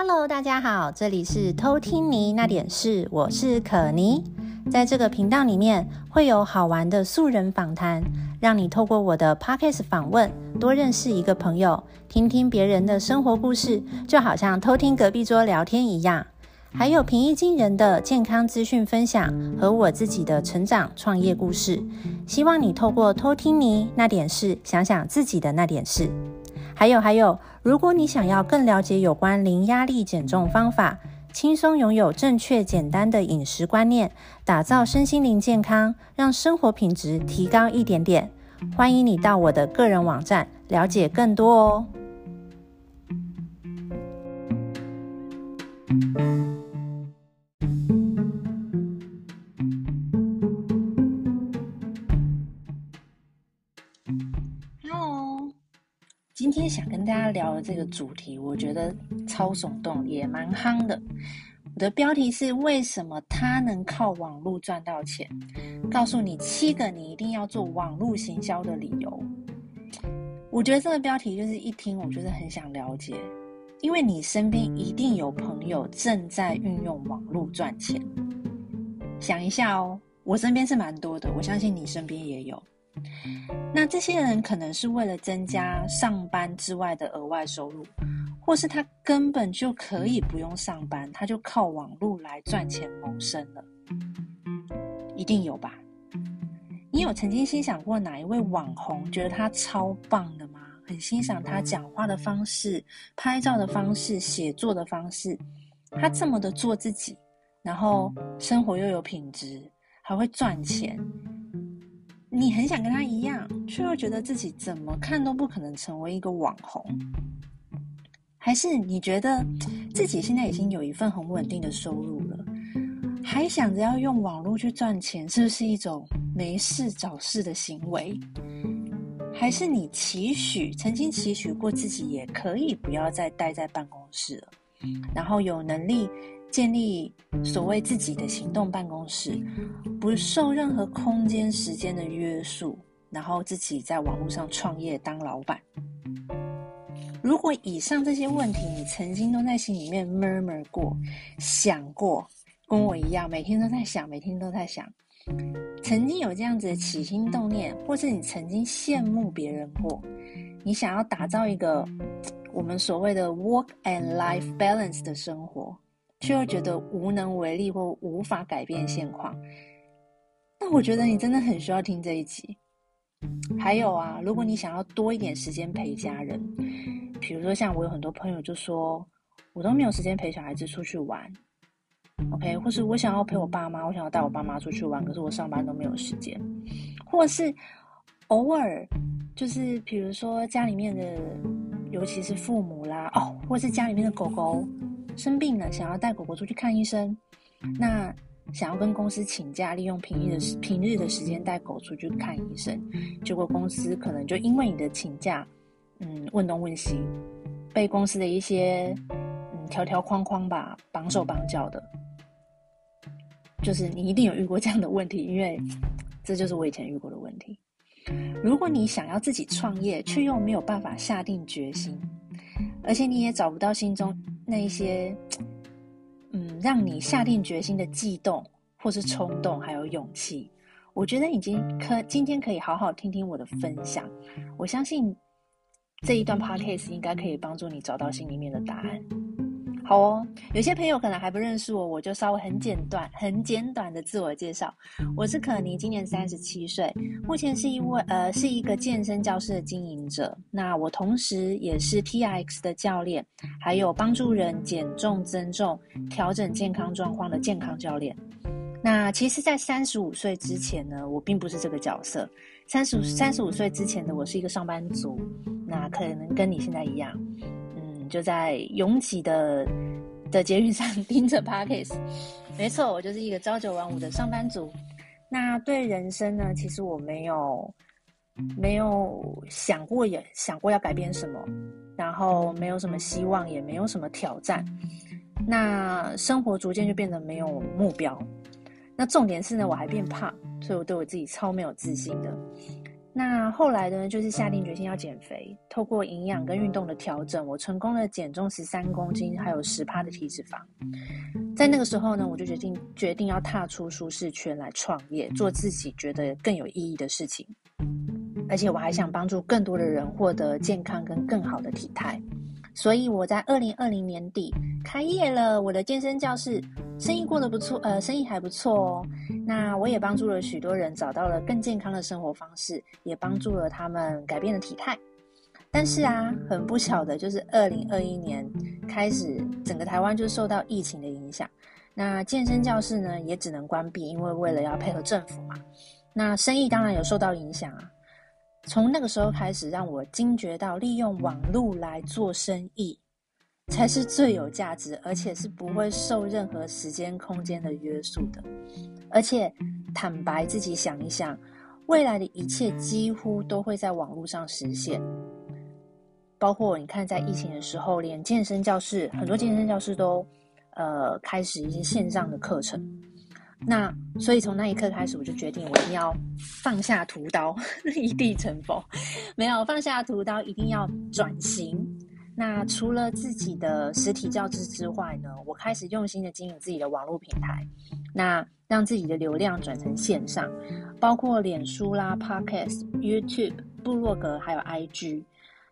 Hello，大家好，这里是偷听你那点事，我是可妮。在这个频道里面会有好玩的素人访谈，让你透过我的 Podcast 访问多认识一个朋友，听听别人的生活故事，就好像偷听隔壁桌聊天一样。还有平易近人的健康资讯分享和我自己的成长创业故事，希望你透过偷听你那点事，想想自己的那点事。还有还有，如果你想要更了解有关零压力减重方法，轻松拥有正确简单的饮食观念，打造身心灵健康，让生活品质提高一点点，欢迎你到我的个人网站了解更多哦。今天想跟大家聊的这个主题，我觉得超耸动，也蛮夯的。我的标题是：为什么他能靠网络赚到钱？告诉你七个你一定要做网络行销的理由。我觉得这个标题就是一听，我就是很想了解，因为你身边一定有朋友正在运用网络赚钱。想一下哦，我身边是蛮多的，我相信你身边也有。那这些人可能是为了增加上班之外的额外收入，或是他根本就可以不用上班，他就靠网络来赚钱谋生了。一定有吧？你有曾经欣赏过哪一位网红，觉得他超棒的吗？很欣赏他讲话的方式、拍照的方式、写作的方式，他这么的做自己，然后生活又有品质，还会赚钱。你很想跟他一样，却又觉得自己怎么看都不可能成为一个网红，还是你觉得自己现在已经有一份很稳定的收入了，还想着要用网络去赚钱，是不是一种没事找事的行为？还是你期许，曾经期许过自己也可以不要再待在办公室了，然后有能力。建立所谓自己的行动办公室，不受任何空间、时间的约束，然后自己在网络上创业当老板。如果以上这些问题你曾经都在心里面 murmur 过、想过，跟我一样，每天都在想，每天都在想，曾经有这样子的起心动念，或是你曾经羡慕别人过，你想要打造一个我们所谓的 work and life balance 的生活。却又觉得无能为力或无法改变现况，那我觉得你真的很需要听这一集。还有啊，如果你想要多一点时间陪家人，比如说像我有很多朋友就说，我都没有时间陪小孩子出去玩，OK，或是我想要陪我爸妈，我想要带我爸妈出去玩，可是我上班都没有时间，或是偶尔就是比如说家里面的，尤其是父母啦，哦，或是家里面的狗狗。生病了，想要带狗狗出去看医生，那想要跟公司请假，利用平日的平日的时间带狗出去看医生，结果公司可能就因为你的请假，嗯，问东问西，被公司的一些嗯条条框框吧绑手绑脚的，就是你一定有遇过这样的问题，因为这就是我以前遇过的问题。如果你想要自己创业，却又没有办法下定决心，而且你也找不到心中。那一些，嗯，让你下定决心的悸动，或是冲动，还有勇气，我觉得已经可今天可以好好听听我的分享。我相信这一段 podcast 应该可以帮助你找到心里面的答案。好哦，有些朋友可能还不认识我，我就稍微很简短、很简短的自我介绍。我是可妮，今年三十七岁，目前是一位呃是一个健身教室的经营者。那我同时也是 TRX 的教练，还有帮助人减重、增重、调整健康状况的健康教练。那其实，在三十五岁之前呢，我并不是这个角色。三十五三十五岁之前的我是一个上班族，那可能跟你现在一样。就在拥挤的的捷运上 盯着 Podcast，没错，我就是一个朝九晚五的上班族。那对人生呢，其实我没有没有想过，也想过要改变什么，然后没有什么希望，也没有什么挑战。那生活逐渐就变得没有目标。那重点是呢，我还变胖，所以我对我自己超没有自信的。那后来呢，就是下定决心要减肥，透过营养跟运动的调整，我成功的减重十三公斤，还有十趴的体脂肪。在那个时候呢，我就决定决定要踏出舒适圈来创业，做自己觉得更有意义的事情。而且我还想帮助更多的人获得健康跟更好的体态。所以我在二零二零年底开业了我的健身教室，生意过得不错，呃，生意还不错哦。那我也帮助了许多人找到了更健康的生活方式，也帮助了他们改变了体态。但是啊，很不巧的就是二零二一年开始，整个台湾就受到疫情的影响，那健身教室呢也只能关闭，因为为了要配合政府嘛。那生意当然有受到影响啊。从那个时候开始，让我惊觉到利用网络来做生意，才是最有价值，而且是不会受任何时间空间的约束的。而且坦白自己想一想，未来的一切几乎都会在网络上实现。包括你看，在疫情的时候，连健身教室，很多健身教室都呃开始一些线上的课程。那所以从那一刻开始，我就决定我一定要放下屠刀，一地成佛。没有放下屠刀，一定要转型。那除了自己的实体教资之外呢，我开始用心的经营自己的网络平台，那让自己的流量转成线上，包括脸书啦、Podcast、YouTube、部落格，还有 IG。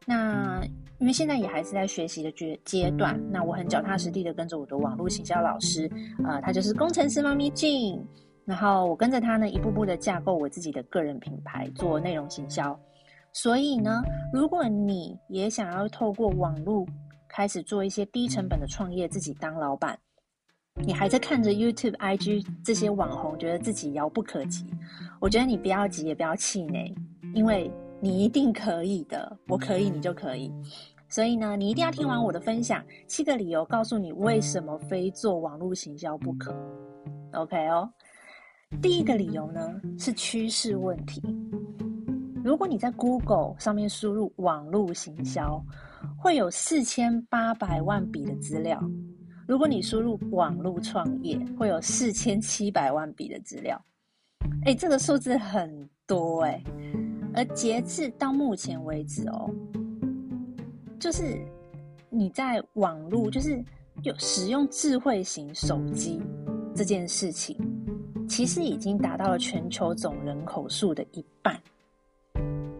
那因为现在也还是在学习的阶阶段，那我很脚踏实地的跟着我的网络行销老师，呃，他就是工程师妈咪 Jane，然后我跟着他呢，一步步的架构我自己的个人品牌，做内容行销。所以呢，如果你也想要透过网络开始做一些低成本的创业，自己当老板，你还在看着 YouTube、IG 这些网红，觉得自己遥不可及，我觉得你不要急，也不要气馁，因为。你一定可以的，我可以，你就可以。所以呢，你一定要听完我的分享，七个理由告诉你为什么非做网络行销不可。OK 哦，第一个理由呢是趋势问题。如果你在 Google 上面输入网络行销，会有四千八百万笔的资料；如果你输入网络创业，会有四千七百万笔的资料。哎，这个数字很多哎。而截至到目前为止哦，就是你在网络，就是有使用智慧型手机这件事情，其实已经达到了全球总人口数的一半。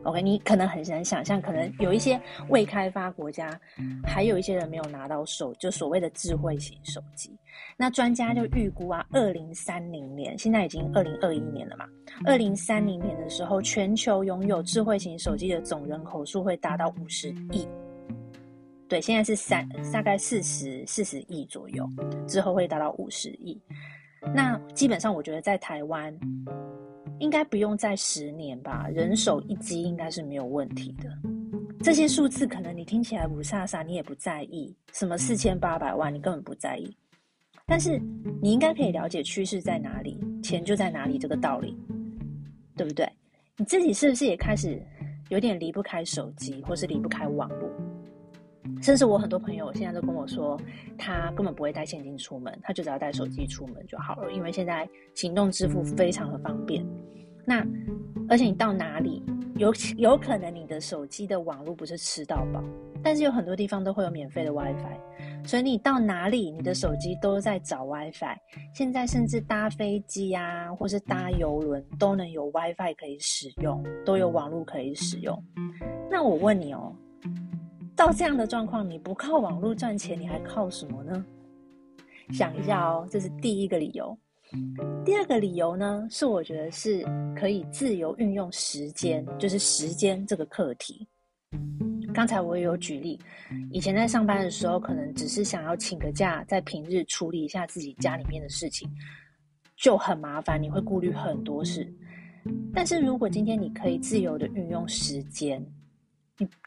OK，你可能很难想象，可能有一些未开发国家，还有一些人没有拿到手，就所谓的智慧型手机。那专家就预估啊，二零三零年，现在已经二零二一年了嘛，二零三零年的时候，全球拥有智慧型手机的总人口数会达到五十亿。对，现在是三，大概四十四十亿左右，之后会达到五十亿。那基本上，我觉得在台湾。应该不用再十年吧，人手一机应该是没有问题的。这些数字可能你听起来雾煞煞，你也不在意，什么四千八百万，你根本不在意。但是你应该可以了解趋势在哪里，钱就在哪里这个道理，对不对？你自己是不是也开始有点离不开手机，或是离不开网络？甚至我很多朋友现在都跟我说，他根本不会带现金出门，他就只要带手机出门就好了，因为现在行动支付非常的方便。那而且你到哪里，有有可能你的手机的网络不是吃到饱，但是有很多地方都会有免费的 WiFi，所以你到哪里，你的手机都在找 WiFi。现在甚至搭飞机啊，或是搭邮轮都能有 WiFi 可以使用，都有网络可以使用。那我问你哦。到这样的状况，你不靠网络赚钱，你还靠什么呢？想一下哦，这是第一个理由。第二个理由呢，是我觉得是可以自由运用时间，就是时间这个课题。刚才我也有举例，以前在上班的时候，可能只是想要请个假，在平日处理一下自己家里面的事情，就很麻烦，你会顾虑很多事。但是如果今天你可以自由的运用时间，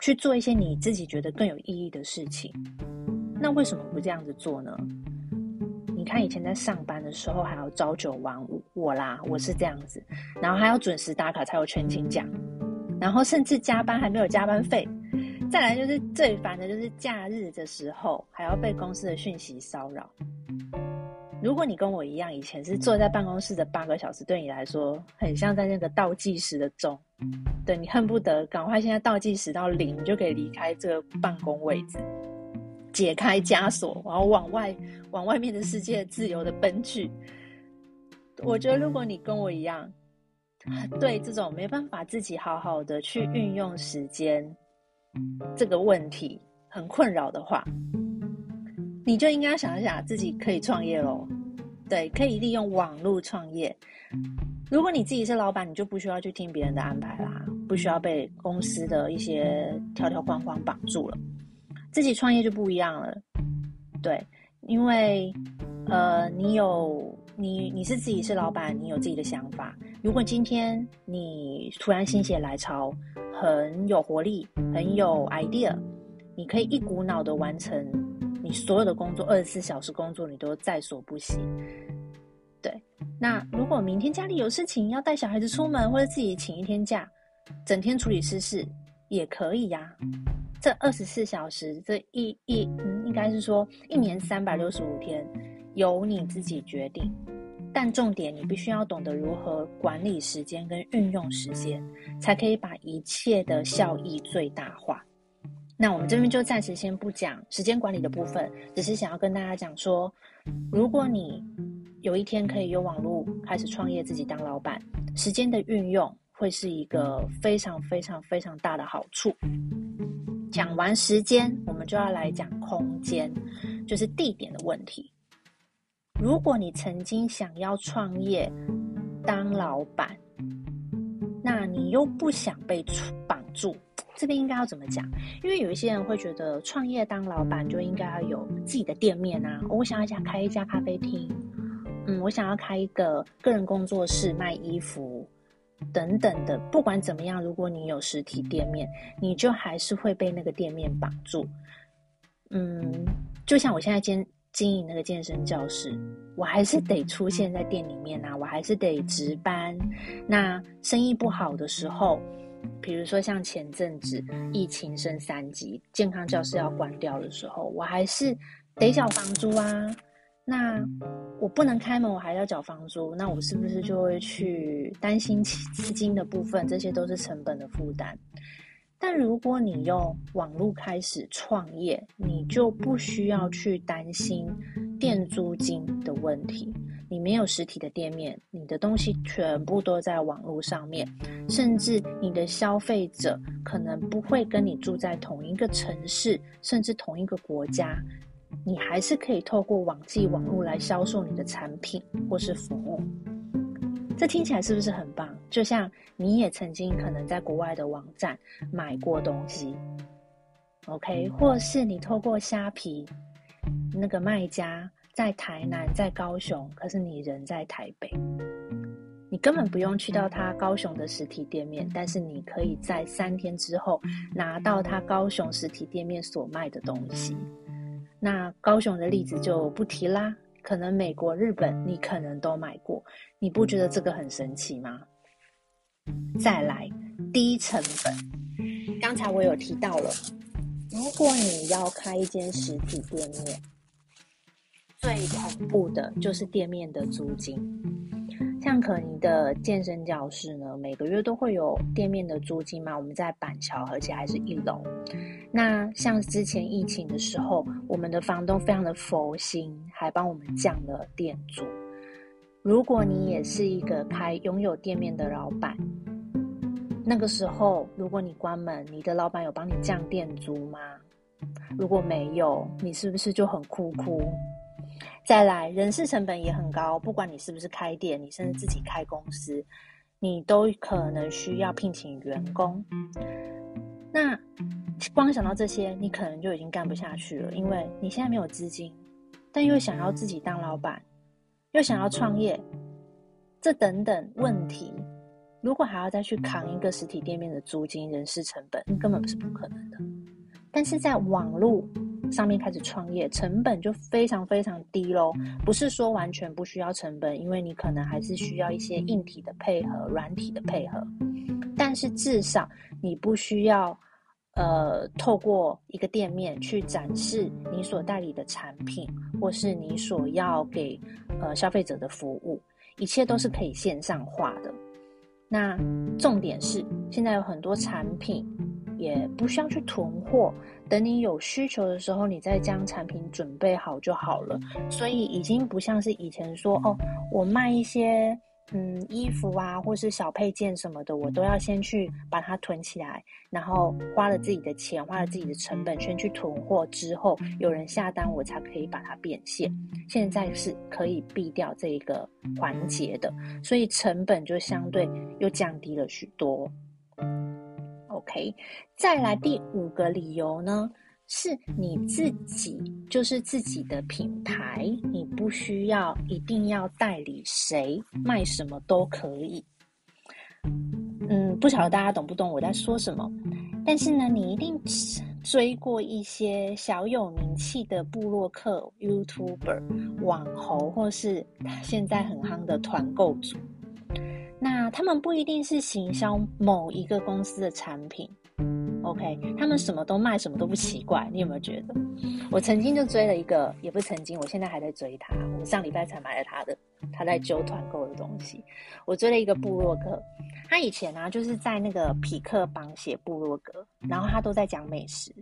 去做一些你自己觉得更有意义的事情，那为什么不这样子做呢？你看以前在上班的时候还要朝九晚五，我啦，我是这样子，然后还要准时打卡才有全勤奖，然后甚至加班还没有加班费，再来就是最烦的就是假日的时候还要被公司的讯息骚扰。如果你跟我一样，以前是坐在办公室的八个小时，对你来说很像在那个倒计时的钟，对，你恨不得赶快现在倒计时到零，你就可以离开这个办公位置，解开枷锁，然后往外往外面的世界自由的奔去。我觉得如果你跟我一样，对这种没办法自己好好的去运用时间这个问题很困扰的话，你就应该想一想自己可以创业喽，对，可以利用网络创业。如果你自己是老板，你就不需要去听别人的安排啦，不需要被公司的一些条条框框绑住了。自己创业就不一样了，对，因为呃，你有你你是自己是老板，你有自己的想法。如果今天你突然心血来潮，很有活力，很有 idea，你可以一股脑的完成。你所有的工作，二十四小时工作，你都在所不惜。对，那如果明天家里有事情要带小孩子出门，或者自己请一天假，整天处理私事也可以呀。这二十四小时，这一一嗯，应该是说一年三百六十五天，由你自己决定。但重点，你必须要懂得如何管理时间跟运用时间，才可以把一切的效益最大化。那我们这边就暂时先不讲时间管理的部分，只是想要跟大家讲说，如果你有一天可以用网络开始创业，自己当老板，时间的运用会是一个非常非常非常大的好处。讲完时间，我们就要来讲空间，就是地点的问题。如果你曾经想要创业当老板，那你又不想被绑住。这边应该要怎么讲？因为有一些人会觉得创业当老板就应该要有自己的店面啊，我想要想开一家咖啡厅，嗯，我想要开一个个人工作室卖衣服等等的。不管怎么样，如果你有实体店面，你就还是会被那个店面绑住。嗯，就像我现在经经营那个健身教室，我还是得出现在店里面啊，我还是得值班。那生意不好的时候。比如说像前阵子疫情升三级，健康教室要关掉的时候，我还是得缴房租啊。那我不能开门，我还要缴房租，那我是不是就会去担心资金的部分？这些都是成本的负担。但如果你用网络开始创业，你就不需要去担心店租金的问题。你没有实体的店面，你的东西全部都在网络上面，甚至你的消费者可能不会跟你住在同一个城市，甚至同一个国家，你还是可以透过网际网络来销售你的产品或是服务。这听起来是不是很棒？就像你也曾经可能在国外的网站买过东西，OK，或是你透过虾皮，那个卖家在台南、在高雄，可是你人在台北，你根本不用去到他高雄的实体店面，但是你可以在三天之后拿到他高雄实体店面所卖的东西。那高雄的例子就不提啦。可能美国、日本，你可能都买过，你不觉得这个很神奇吗？再来，低成本。刚才我有提到了，如果你要开一间实体店面，最恐怖的就是店面的租金。像可妮的健身教室呢，每个月都会有店面的租金嘛。我们在板桥，而且还是一楼。那像之前疫情的时候，我们的房东非常的佛心，还帮我们降了店租。如果你也是一个开拥有店面的老板，那个时候如果你关门，你的老板有帮你降店租吗？如果没有，你是不是就很哭哭？再来，人事成本也很高。不管你是不是开店，你甚至自己开公司，你都可能需要聘请员工。那光想到这些，你可能就已经干不下去了，因为你现在没有资金，但又想要自己当老板，又想要创业，这等等问题，如果还要再去扛一个实体店面的租金、人事成本，根本不是不可能的。但是在网络上面开始创业，成本就非常非常低喽。不是说完全不需要成本，因为你可能还是需要一些硬体的配合、软体的配合。但是至少你不需要，呃，透过一个店面去展示你所代理的产品，或是你所要给呃消费者的服务，一切都是可以线上化的。那重点是，现在有很多产品也不需要去囤货，等你有需求的时候，你再将产品准备好就好了。所以已经不像是以前说哦，我卖一些。嗯，衣服啊，或是小配件什么的，我都要先去把它囤起来，然后花了自己的钱，花了自己的成本，先去囤货，之后有人下单，我才可以把它变现。现在是可以避掉这一个环节的，所以成本就相对又降低了许多。OK，再来第五个理由呢？是你自己，就是自己的品牌，你不需要一定要代理谁，卖什么都可以。嗯，不晓得大家懂不懂我在说什么？但是呢，你一定追过一些小有名气的部落客、YouTuber、网红，或是现在很夯的团购主。那他们不一定是行销某一个公司的产品。OK，他们什么都卖，什么都不奇怪。你有没有觉得？我曾经就追了一个，也不曾经，我现在还在追他。我上礼拜才买了他的，他在揪团购的东西。我追了一个部落客，他以前、啊、就是在那个匹克邦写部落格，然后他都在讲美食。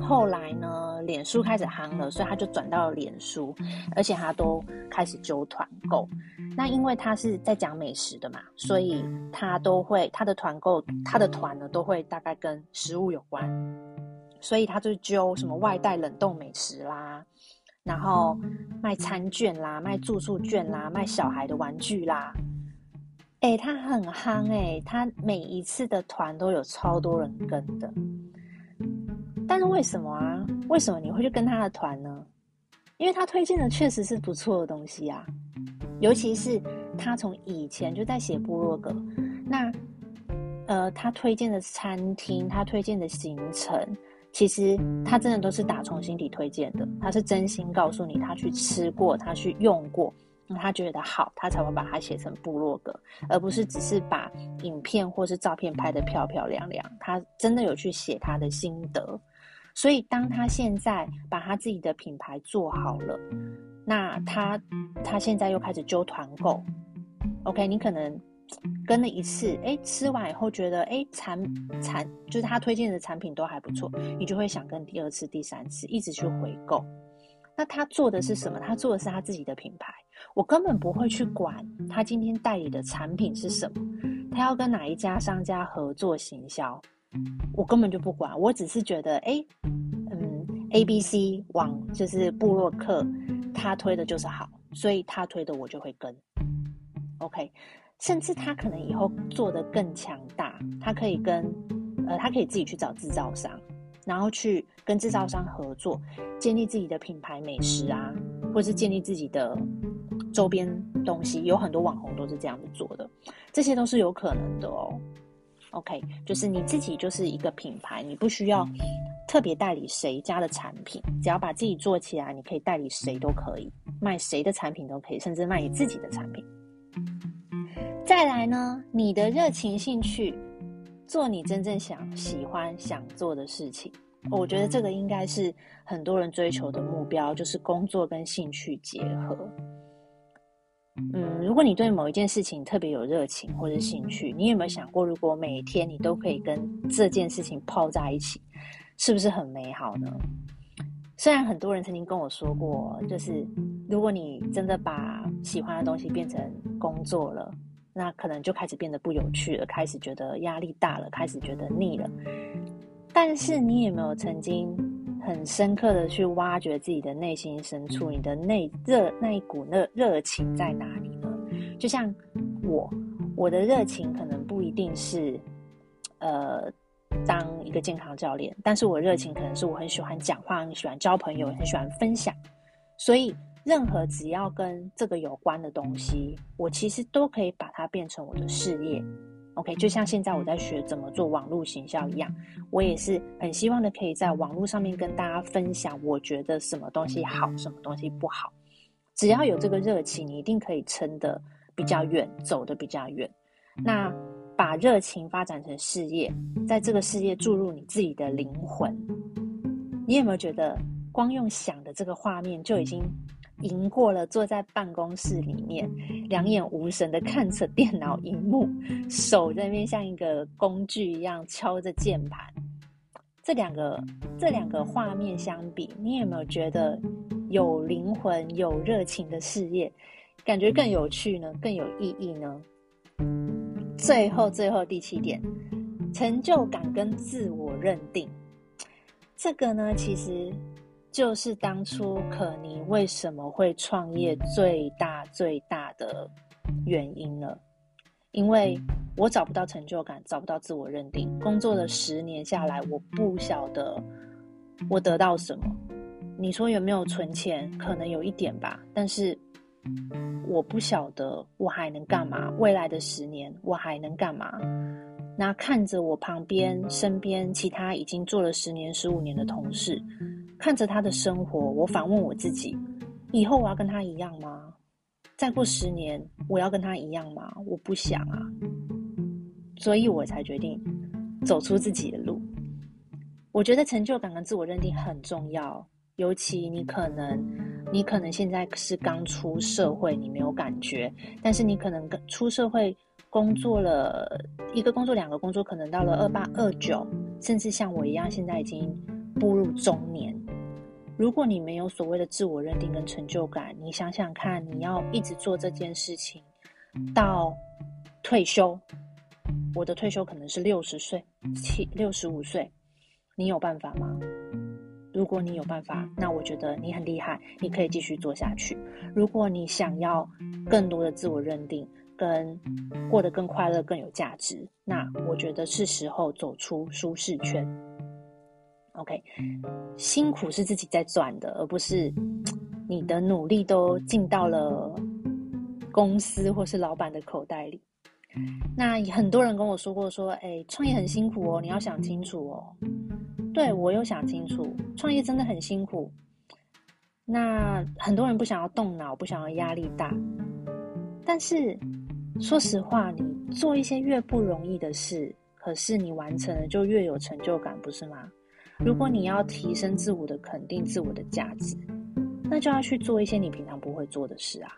后来呢，脸书开始夯了，所以他就转到了脸书，而且他都开始揪团购。那因为他是在讲美食的嘛，所以他都会他的团购，他的团呢都会大概跟食物有关，所以他就是揪什么外带冷冻美食啦，然后卖餐券啦，卖住宿券啦，卖小孩的玩具啦。诶，他很夯诶，他每一次的团都有超多人跟的。但是为什么啊？为什么你会去跟他的团呢？因为他推荐的确实是不错的东西啊，尤其是他从以前就在写部落格，那呃，他推荐的餐厅，他推荐的行程，其实他真的都是打从心底推荐的，他是真心告诉你他去吃过，他去用过。他觉得好，他才会把它写成部落格，而不是只是把影片或是照片拍得漂漂亮亮。他真的有去写他的心得，所以当他现在把他自己的品牌做好了，那他他现在又开始揪团购。OK，你可能跟了一次，哎，吃完以后觉得，哎，产产就是他推荐的产品都还不错，你就会想跟第二次、第三次一直去回购。那他做的是什么？他做的是他自己的品牌。我根本不会去管他今天代理的产品是什么，他要跟哪一家商家合作行销，我根本就不管。我只是觉得，哎，嗯，A B C 网就是布洛克，他推的就是好，所以他推的我就会跟。OK，甚至他可能以后做得更强大，他可以跟，呃，他可以自己去找制造商，然后去跟制造商合作，建立自己的品牌美食啊，或是建立自己的。周边东西有很多网红都是这样子做的，这些都是有可能的哦。OK，就是你自己就是一个品牌，你不需要特别代理谁家的产品，只要把自己做起来，你可以代理谁都可以，卖谁的产品都可以，甚至卖你自己的产品。再来呢，你的热情兴趣，做你真正想喜欢想做的事情，我觉得这个应该是很多人追求的目标，就是工作跟兴趣结合。嗯，如果你对某一件事情特别有热情或者兴趣，你有没有想过，如果每天你都可以跟这件事情泡在一起，是不是很美好呢？虽然很多人曾经跟我说过，就是如果你真的把喜欢的东西变成工作了，那可能就开始变得不有趣了，开始觉得压力大了，开始觉得腻了。但是你有没有曾经？很深刻的去挖掘自己的内心深处，你的内热那一股热热情在哪里呢？就像我，我的热情可能不一定是，呃，当一个健康教练，但是我热情可能是我很喜欢讲话，很喜欢交朋友，很喜欢分享，所以任何只要跟这个有关的东西，我其实都可以把它变成我的事业。OK，就像现在我在学怎么做网络行销一样，我也是很希望的，可以在网络上面跟大家分享，我觉得什么东西好，什么东西不好。只要有这个热情，你一定可以撑得比较远，走得比较远。那把热情发展成事业，在这个事业注入你自己的灵魂，你有没有觉得光用想的这个画面就已经赢过了坐在办公室里面两眼无神的看着电脑荧幕，手在那边像一个工具一样敲着键盘。这两个这两个画面相比，你有没有觉得有灵魂、有热情的事业，感觉更有趣呢？更有意义呢？最后，最后第七点，成就感跟自我认定，这个呢，其实。就是当初可妮为什么会创业最大最大的原因了，因为我找不到成就感，找不到自我认定。工作了十年下来，我不晓得我得到什么。你说有没有存钱？可能有一点吧，但是我不晓得我还能干嘛。未来的十年我还能干嘛？那看着我旁边、身边其他已经做了十年、十五年的同事。看着他的生活，我反问我自己：以后我要跟他一样吗？再过十年，我要跟他一样吗？我不想啊，所以我才决定走出自己的路。我觉得成就感跟自我认定很重要，尤其你可能，你可能现在是刚出社会，你没有感觉，但是你可能跟出社会工作了一个工作、两个工作，可能到了二八、二九，甚至像我一样，现在已经步入中年。如果你没有所谓的自我认定跟成就感，你想想看，你要一直做这件事情到退休，我的退休可能是六十岁、七六十五岁，你有办法吗？如果你有办法，那我觉得你很厉害，你可以继续做下去。如果你想要更多的自我认定，跟过得更快乐、更有价值，那我觉得是时候走出舒适圈。OK，辛苦是自己在赚的，而不是你的努力都进到了公司或是老板的口袋里。那很多人跟我说过，说，哎，创业很辛苦哦，你要想清楚哦。对，我有想清楚，创业真的很辛苦。那很多人不想要动脑，不想要压力大。但是说实话，你做一些越不容易的事，可是你完成了就越有成就感，不是吗？如果你要提升自我的肯定、自我的价值，那就要去做一些你平常不会做的事啊。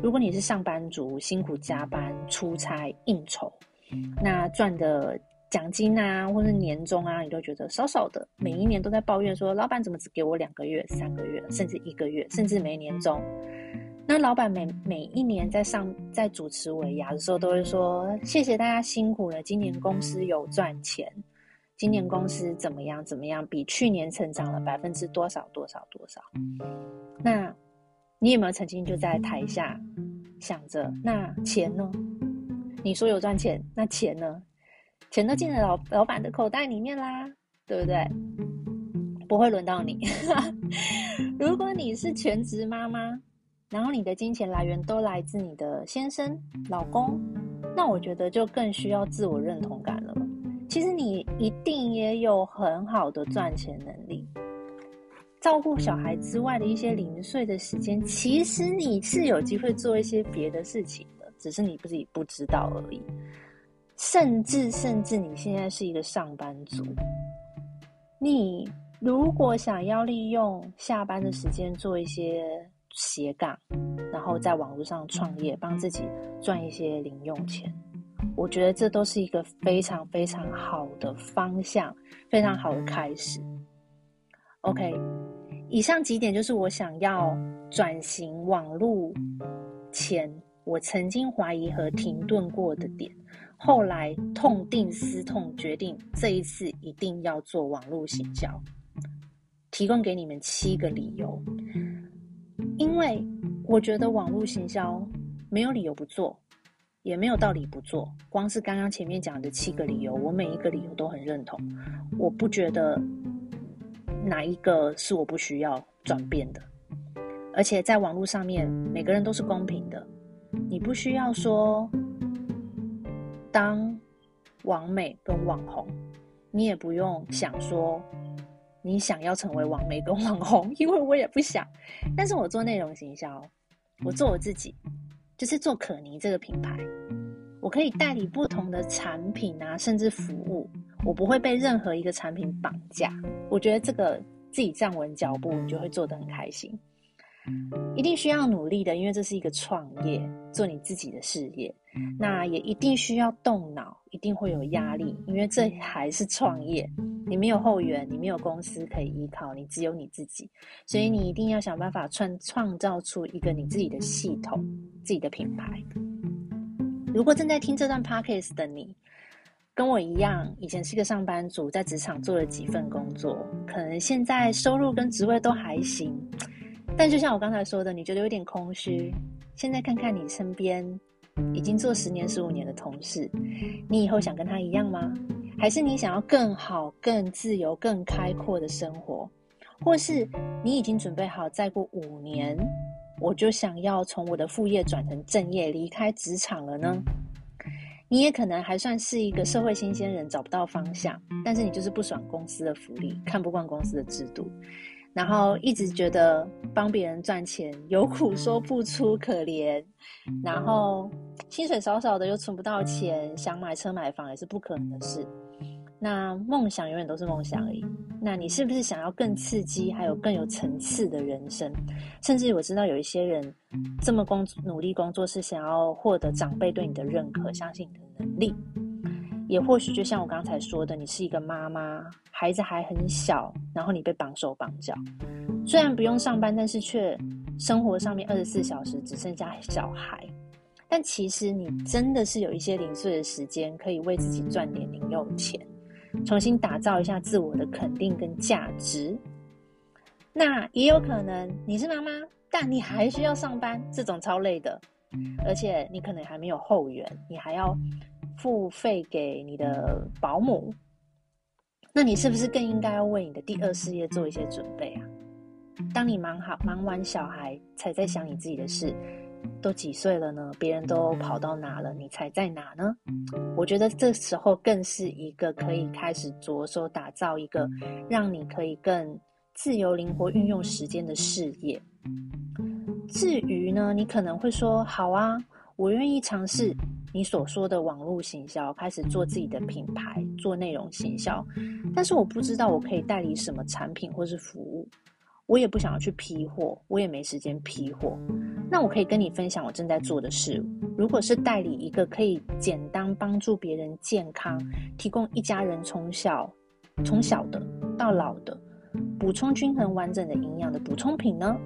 如果你是上班族，辛苦加班、出差、应酬，那赚的奖金啊，或是年终啊，你都觉得少少的，每一年都在抱怨说，老板怎么只给我两个月、三个月，甚至一个月，甚至没年终。那老板每每一年在上在主持尾牙的时候，都会说，谢谢大家辛苦了，今年公司有赚钱。今年公司怎么样？怎么样？比去年成长了百分之多少？多少？多少？那，你有没有曾经就在台下想着，那钱呢？你说有赚钱，那钱呢？钱都进了老老板的口袋里面啦，对不对？不会轮到你。如果你是全职妈妈，然后你的金钱来源都来自你的先生、老公，那我觉得就更需要自我认同感了。其实你一定也有很好的赚钱能力，照顾小孩之外的一些零碎的时间，其实你是有机会做一些别的事情的，只是你自己不知道而已。甚至甚至你现在是一个上班族，你如果想要利用下班的时间做一些斜杠，然后在网络上创业，帮自己赚一些零用钱。我觉得这都是一个非常非常好的方向，非常好的开始。OK，以上几点就是我想要转型网路前我曾经怀疑和停顿过的点，后来痛定思痛，决定这一次一定要做网路行销。提供给你们七个理由，因为我觉得网络行销没有理由不做。也没有道理不做，光是刚刚前面讲的七个理由，我每一个理由都很认同。我不觉得哪一个是我不需要转变的，而且在网络上面，每个人都是公平的。你不需要说当网美跟网红，你也不用想说你想要成为网美跟网红，因为我也不想。但是我做内容行销，我做我自己。就是做可妮这个品牌，我可以代理不同的产品啊，甚至服务，我不会被任何一个产品绑架。我觉得这个自己站稳脚步，你就会做得很开心。一定需要努力的，因为这是一个创业，做你自己的事业。那也一定需要动脑，一定会有压力，因为这还是创业。你没有后援，你没有公司可以依靠，你只有你自己，所以你一定要想办法创创造出一个你自己的系统，自己的品牌。如果正在听这段 podcast 的你，跟我一样，以前是个上班族，在职场做了几份工作，可能现在收入跟职位都还行。但就像我刚才说的，你觉得有点空虚。现在看看你身边已经做十年、十五年的同事，你以后想跟他一样吗？还是你想要更好、更自由、更开阔的生活？或是你已经准备好再过五年，我就想要从我的副业转成正业，离开职场了呢？你也可能还算是一个社会新鲜人，找不到方向，但是你就是不爽公司的福利，看不惯公司的制度。然后一直觉得帮别人赚钱有苦说不出，可怜。然后薪水少少的又存不到钱，想买车买房也是不可能的事。那梦想永远都是梦想而已。那你是不是想要更刺激，还有更有层次的人生？甚至我知道有一些人这么工努力工作，是想要获得长辈对你的认可，相信你的能力。也或许就像我刚才说的，你是一个妈妈，孩子还很小，然后你被绑手绑脚，虽然不用上班，但是却生活上面二十四小时只剩下小孩。但其实你真的是有一些零碎的时间，可以为自己赚点零用钱，重新打造一下自我的肯定跟价值。那也有可能你是妈妈，但你还需要上班，这种超累的，而且你可能还没有后援，你还要。付费给你的保姆，那你是不是更应该要为你的第二事业做一些准备啊？当你忙好忙完小孩，才在想你自己的事，都几岁了呢？别人都跑到哪了，你才在哪呢？我觉得这时候更是一个可以开始着手打造一个让你可以更自由灵活运用时间的事业。至于呢，你可能会说：好啊，我愿意尝试。你所说的网络行销，开始做自己的品牌，做内容行销，但是我不知道我可以代理什么产品或是服务，我也不想要去批货，我也没时间批货。那我可以跟你分享我正在做的事，如果是代理一个可以简单帮助别人健康，提供一家人从小从小的到老的补充均衡完整的营养的补充品呢？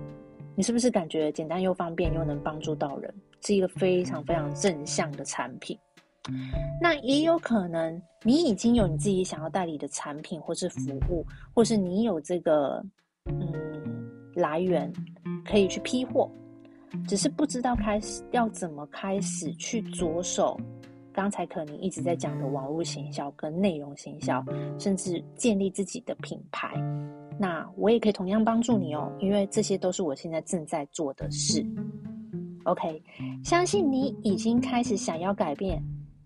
你是不是感觉简单又方便又能帮助到人？是一个非常非常正向的产品，那也有可能你已经有你自己想要代理的产品或是服务，或是你有这个嗯来源可以去批货，只是不知道开始要怎么开始去着手。刚才可能一直在讲的网络行销跟内容行销，甚至建立自己的品牌，那我也可以同样帮助你哦，因为这些都是我现在正在做的事。OK，相信你已经开始想要改变，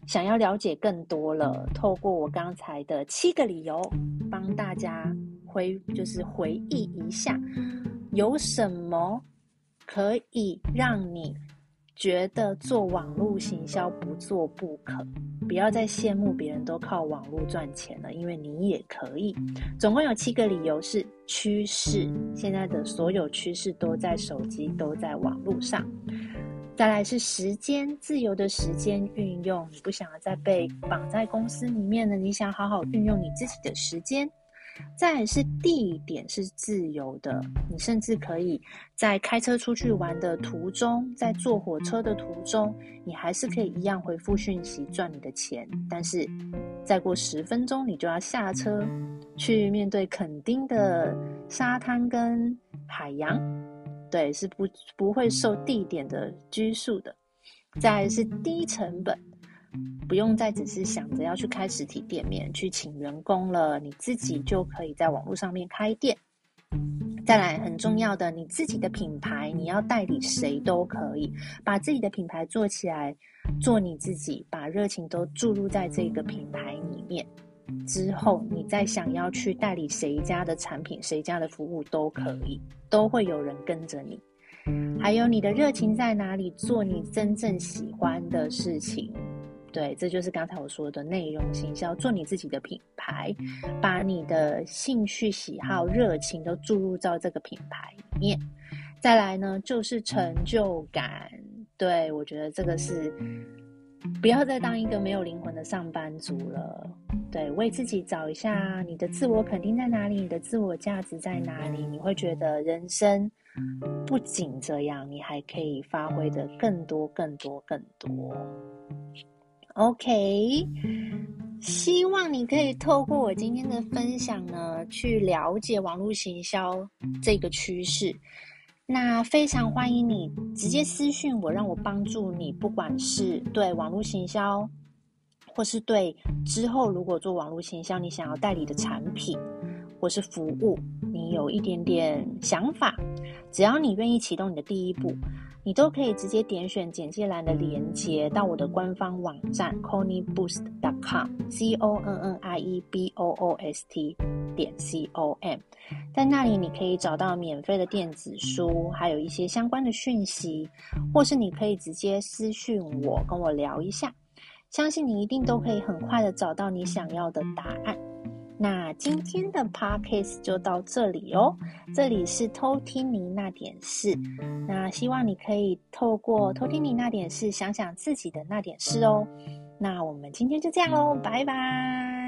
想要了解更多了。透过我刚才的七个理由，帮大家回就是回忆一下，有什么可以让你觉得做网络行销不做不可？不要再羡慕别人都靠网络赚钱了，因为你也可以。总共有七个理由是趋势，现在的所有趋势都在手机，都在网络上。再来是时间，自由的时间运用，你不想要再被绑在公司里面了，你想好好运用你自己的时间。再来是地点是自由的，你甚至可以在开车出去玩的途中，在坐火车的途中，你还是可以一样回复讯息赚你的钱。但是再过十分钟，你就要下车去面对垦丁的沙滩跟海洋。对，是不不会受地点的拘束的。再是低成本，不用再只是想着要去开实体店面去请员工了，你自己就可以在网络上面开店。再来很重要的，你自己的品牌，你要代理谁都可以，把自己的品牌做起来，做你自己，把热情都注入在这个品牌里面。之后，你再想要去代理谁家的产品、谁家的服务都可以，都会有人跟着你。还有你的热情在哪里？做你真正喜欢的事情，对，这就是刚才我说的内容行销，做你自己的品牌，把你的兴趣、喜好、热情都注入到这个品牌里面。再来呢，就是成就感。对，我觉得这个是不要再当一个没有灵魂的上班族了。对，为自己找一下你的自我肯定在哪里，你的自我价值在哪里，你会觉得人生不仅这样，你还可以发挥的更多、更多、更多。OK，希望你可以透过我今天的分享呢，去了解网络行销这个趋势。那非常欢迎你直接私讯我，让我帮助你，不管是对网络行销，或是对之后如果做网络行销，你想要代理的产品或是服务，你有一点点想法，只要你愿意启动你的第一步。你都可以直接点选简介栏的连接到我的官方网站 conniboost.com，c o n n i e b o o s t 点 c o m，在那里你可以找到免费的电子书，还有一些相关的讯息，或是你可以直接私讯我，跟我聊一下，相信你一定都可以很快的找到你想要的答案。那今天的 podcast 就到这里哦，这里是偷听你那点事，那希望你可以透过偷听你那点事，想想自己的那点事哦。那我们今天就这样喽，拜拜。